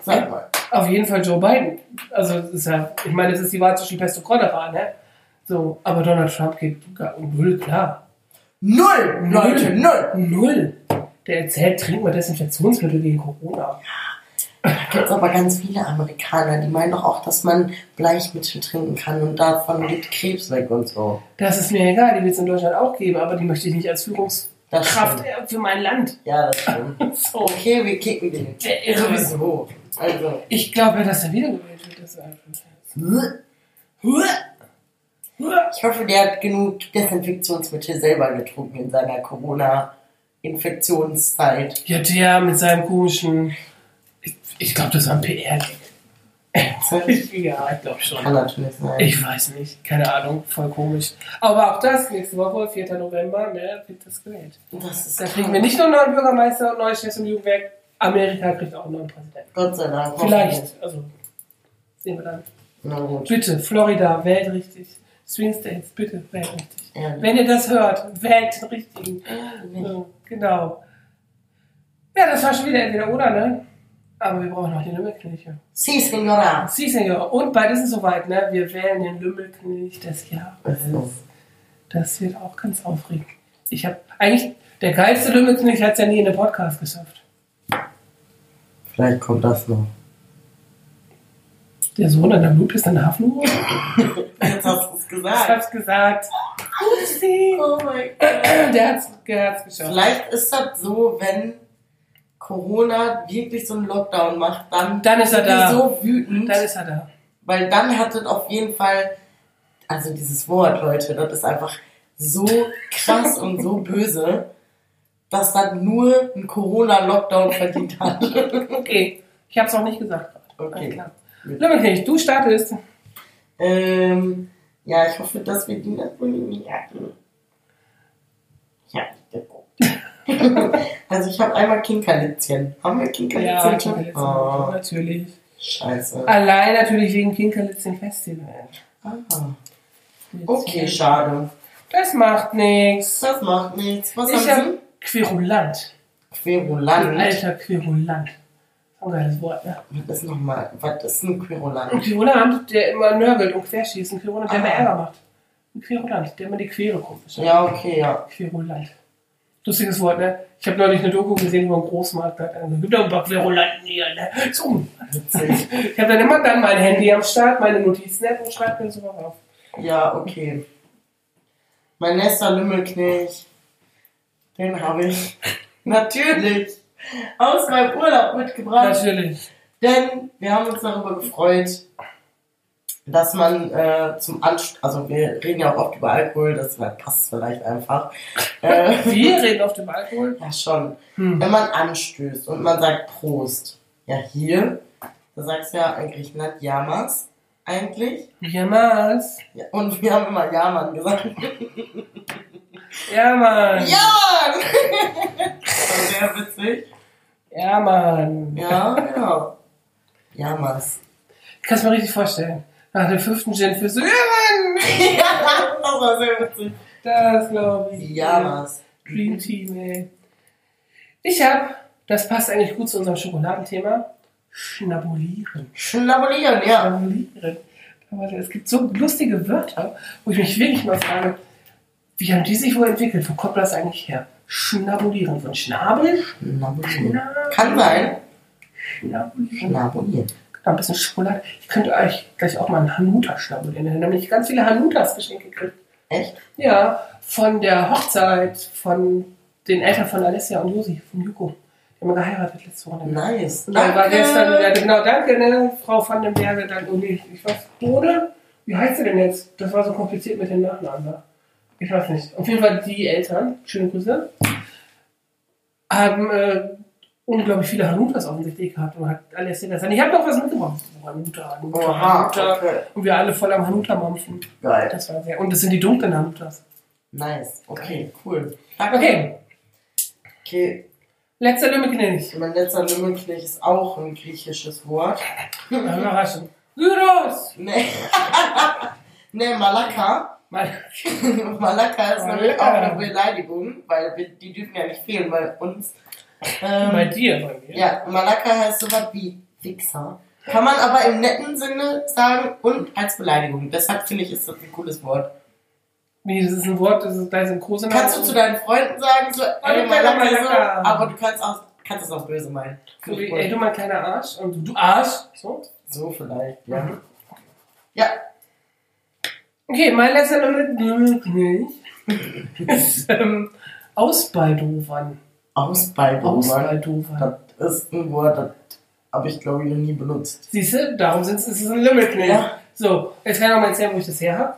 Sag mal. Auf jeden Fall Joe Biden. Also, das ist ja, ich meine, das ist die Wahl zwischen Pest und Cholera, ne? So, aber Donald Trump geht null klar. Null! Leute, null! Null. Der erzählt, trink mal Desinfektionsmittel gegen Corona. Da gibt es aber ganz viele Amerikaner, die meinen doch auch, dass man Bleichmittel trinken kann und davon geht Krebs weg und so. Das ist mir egal, die wird es in Deutschland auch geben, aber die möchte ich nicht als Das Führungskraft für mein Land. Ja, das stimmt. So. Okay, wir kicken den. Der Irre. Sowieso. Also. Ich glaube ja, dass er wiedergewählt wird. Das ist einfach- Ich hoffe, der hat genug Desinfektionsmittel selber getrunken in seiner Corona-Infektionszeit. Ja, der mit seinem komischen. Ich, ich glaube, das war ein PR-Gag. ja, ich glaube schon. Kann natürlich sein. Ich weiß nicht, keine Ahnung, voll komisch. Aber auch das, nächste Woche, 4. November, ne, wird das gewählt. das ist Da kriegen wir nicht nur einen neuen Bürgermeister und neue Chefs im Jugendwerk, Amerika kriegt auch einen neuen Präsidenten. Gott sei Dank. Vielleicht, also sehen wir dann. Na gut. Bitte, Florida, wählt richtig. Swing States, bitte, wählt richtig. Ehrlich. Wenn ihr das hört, wählt den richtigen. So, genau. Ja, das war schon wieder entweder oder, ne? Aber wir brauchen noch die Lümmelkirche. Si, Senora. Sie, Senior. Und bald ist es soweit, ne? Wir wählen den Lümmelknecht des Jahres. Das wird auch ganz aufregend. Ich habe eigentlich, der geilste Lümmelknecht hat es ja nie in den Podcast geschafft. Vielleicht kommt das noch. Der Sohn an der Blut ist ein Hafenruhe. Jetzt hast du es Ich gesagt. hab's gesagt. Upsi. Oh mein Gott. Der hat's, der hat's geschafft. Vielleicht ist das so, wenn Corona wirklich so einen Lockdown macht, dann, Dann ist er da. so wütend, Dann ist er da. weil dann hat es auf jeden Fall, also dieses Wort, Leute, das ist einfach so krass und so böse, dass das nur ein Corona-Lockdown verdient hat. Okay. Ich hab's auch nicht gesagt. Okay. Alles klar. Lümmelknecht, du startest. Ähm, ja, ich hoffe, dass wir die nicht hatten. Ja, Also ich habe einmal Kinkerlitzchen. Haben wir Kinkerlitzchen Ja? Kinkerlitzchen, Oh, natürlich. scheiße. Allein natürlich wegen Kinkerlitzchen Festival. Ah. Okay, schade. Das macht nichts. Das macht nichts. Was Ich haben hab Querulant. Sie? Querulant. Alter Querulant. Ein geiles Wort, ne? Was ist nochmal? Was ist ein Ein Querulant? Querulant, der immer nörgelt und querschießt. Ein Querulant, der Ah. immer Ärger macht. Ein Querulant, der immer die Quere kommt. Ja, okay, ja. Querulant. Lustiges Wort, ne? Ich habe neulich eine Doku gesehen über einen Großmarkt. Da hat einer gesagt, ein paar Querulanten hier, ne? So. Ich habe dann immer dann mein Handy am Start, meine Notizen-App und schreibe mir sowas auf. Ja, okay. Mein Nester Lümmelknecht, den habe ich natürlich aus meinem Urlaub mitgebracht. Natürlich. Denn wir haben uns darüber gefreut, dass man äh, zum Anst also wir reden ja auch oft über Alkohol, das passt vielleicht einfach. Äh, Wir reden auf dem Alkohol. ja schon. Hm. Wenn man anstößt und man sagt Prost, ja hier, da sagst du ja in Griechenland Yamas eigentlich. Jemals. Ja, und wir haben immer Yaman gesagt. Ja, Mann. Ja! Das war sehr witzig. Ja, Mann. Ja, genau. Yamas. Ich kann es mir richtig vorstellen. Nach dem fünften Gin für so, ja, Mann. Ja, das war sehr witzig. Das glaube ich. Yamas. Dream Team, ey. Ich habe, das passt eigentlich gut zu unserem Schokoladenthema, Schnabulieren. Schnabulieren, ja. Schnabulieren. Es gibt so lustige Wörter, wo ich mich wirklich mal frage, wie haben die sich wohl entwickelt? Wo kommt das eigentlich her? Schnabulieren. Von Schnabel? Schnabulieren. Kann sein. Schnabulieren. Schnabulieren. Ein bisschen Schokolade. Ich könnte euch gleich auch mal einen Hanuta schnabulieren. Da habe ich ganz viele Hanutas geschenkt gekriegt. Echt? Ja, von der Hochzeit von den Eltern von Alessia und Josi, von Juko. Die haben geheiratet letzte Woche. Nice. Ja, war gestern, ja, genau, danke, ne, Frau van den Berge, dann, oh nee, ich weiß, Bode? Wie heißt sie denn jetzt? Das war so kompliziert mit den Nachnamen, ne? Ich weiß nicht. Auf jeden Fall die Eltern, schöne Grüße, haben äh, unglaublich viele Hanutas offensichtlich gehabt und hat alles gesagt. Ich habe noch was mitgebracht. Hanuta, Hanuta, Oha, Hanuta. okay. Und wir alle voll am Hanuta-Mampfen. Geil. Das war sehr. Und das sind die dunklen Hanutas. Nice. Okay, cool. Okay, Okay, letzter Lümmelknecht. mein letzter Lümmelknecht ist auch ein griechisches Wort. Überraschung. Gyros! Nee. nee, Malaka. Mal. Malaka ist Malaka. auch eine Beleidigung, weil wir, die dürfen ja nicht fehlen bei uns. Bei Ähm, dir, bei mir. ja, Malaka heißt sowas wie Wichser. Kann man aber im netten Sinne sagen und als Beleidigung. Deshalb finde ich, ist das ein cooles Wort. Wie, das ist ein Wort, das ist, da ist ein großer Kannst du zu deinen Freunden sagen, so, ey, Malaka, kleiner so, Malaka. aber du kannst auch, kannst es auch böse meinen. So ey, du mein kleiner Arsch. Und du, du Arsch. So. So vielleicht, ja. Ja, Okay, mein letzter Lümmelknecht ist ähm, Ausbaldowern. Ausbaldowern. Ausbaldowern. Das ist ein Wort, das habe ich glaube ich noch nie benutzt. Siehst du, darum sind es, ein Lümmelknecht. Ja. So, jetzt kann ich noch mal erzählen, wo ich das her habe.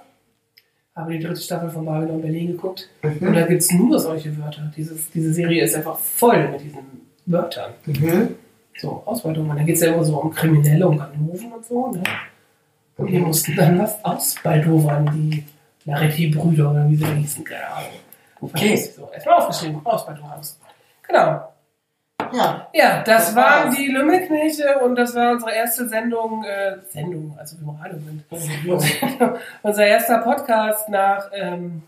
Habe die dritte Staffel von Babylon Berlin geguckt. Und Mhm. da gibt es nur solche Wörter. Dieses, diese Serie ist einfach voll mit diesen Wörtern. Mhm. So, Ausbaldowern. Da geht es ja immer so um Kriminelle und Ganoven und so. Ne? Und die mussten dann was ausbaldowern, die Laretti-Brüder oder wie sie hießen. Keine Ahnung. Okay. So, erstmal aufgeschrieben. Ausbaldowern. Genau. Ja, Ja, das Das waren war's. die Lümmelknechte und das war unsere erste Sendung, äh, Sendung, also wir Radio sind. Unser erster Podcast nach ähm,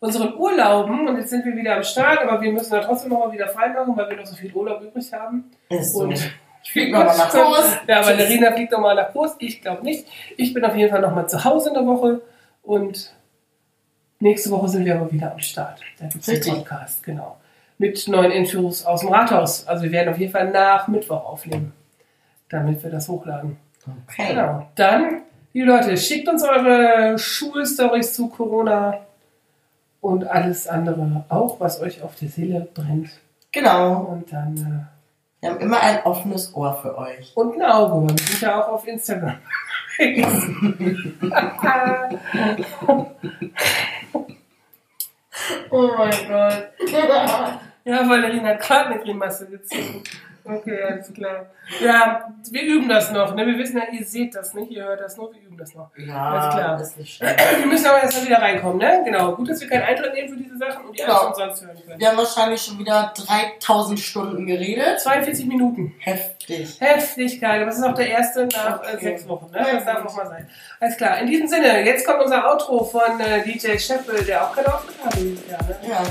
unseren Urlauben und jetzt sind wir wieder am Start, aber wir müssen da trotzdem noch mal wieder frei machen, weil wir noch so viel Urlaub übrig haben. ist so. Und ich fliege nochmal nach Hause. Ja, Valerina fliegt nochmal nach Kurs, ich glaube nicht. Ich bin auf jeden Fall nochmal zu Hause in der Woche und nächste Woche sind wir aber wieder am Start. Da gibt es einen. Podcast, genau. Mit neuen Infos aus dem Rathaus. Also wir werden auf jeden Fall nach Mittwoch aufnehmen, damit wir das hochladen. Okay. Genau. Dann, liebe Leute, schickt uns eure Schulstories zu Corona und alles andere auch, was euch auf der Seele brennt. Genau. Und dann äh, Wir haben immer ein offenes Ohr für euch. und ein Auge. Wir sind ja auch auf Instagram. Oh mein Gott. ja, Valerina hat gerade eine Grimasse gezogen. Okay, alles klar. Ja, wir üben das noch. Ne? Wir wissen ja, ihr seht das nicht, ihr hört das nur, wir üben das noch. Ja, Alles klar. ist nicht schlimm. Wir müssen aber erstmal wieder reinkommen, ne? Genau. Gut, dass wir keinen Eintritt nehmen für diese Sachen und die Genau. alles umsonst hören können. Wir haben wahrscheinlich schon wieder 3000 Stunden geredet. 42 Minuten. Heftig. Heftig geil. Aber es ist auch der erste nach äh, Okay. sechs Wochen. Ne? Ja, Das darf gut. auch mal sein. Alles klar. In diesem Sinne, jetzt kommt unser Outro von äh, DJ Scheffel, der auch Auftritt hatte dieses Jahr. Ne? Ja.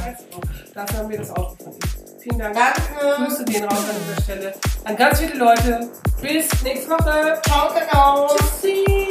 Dafür haben wir das Outro von ihm. Vielen Dank. Danke. Grüße gehen raus an dieser Stelle an ganz viele Leute. Bis nächste Woche. Ciao, Kakao. Tschüssi.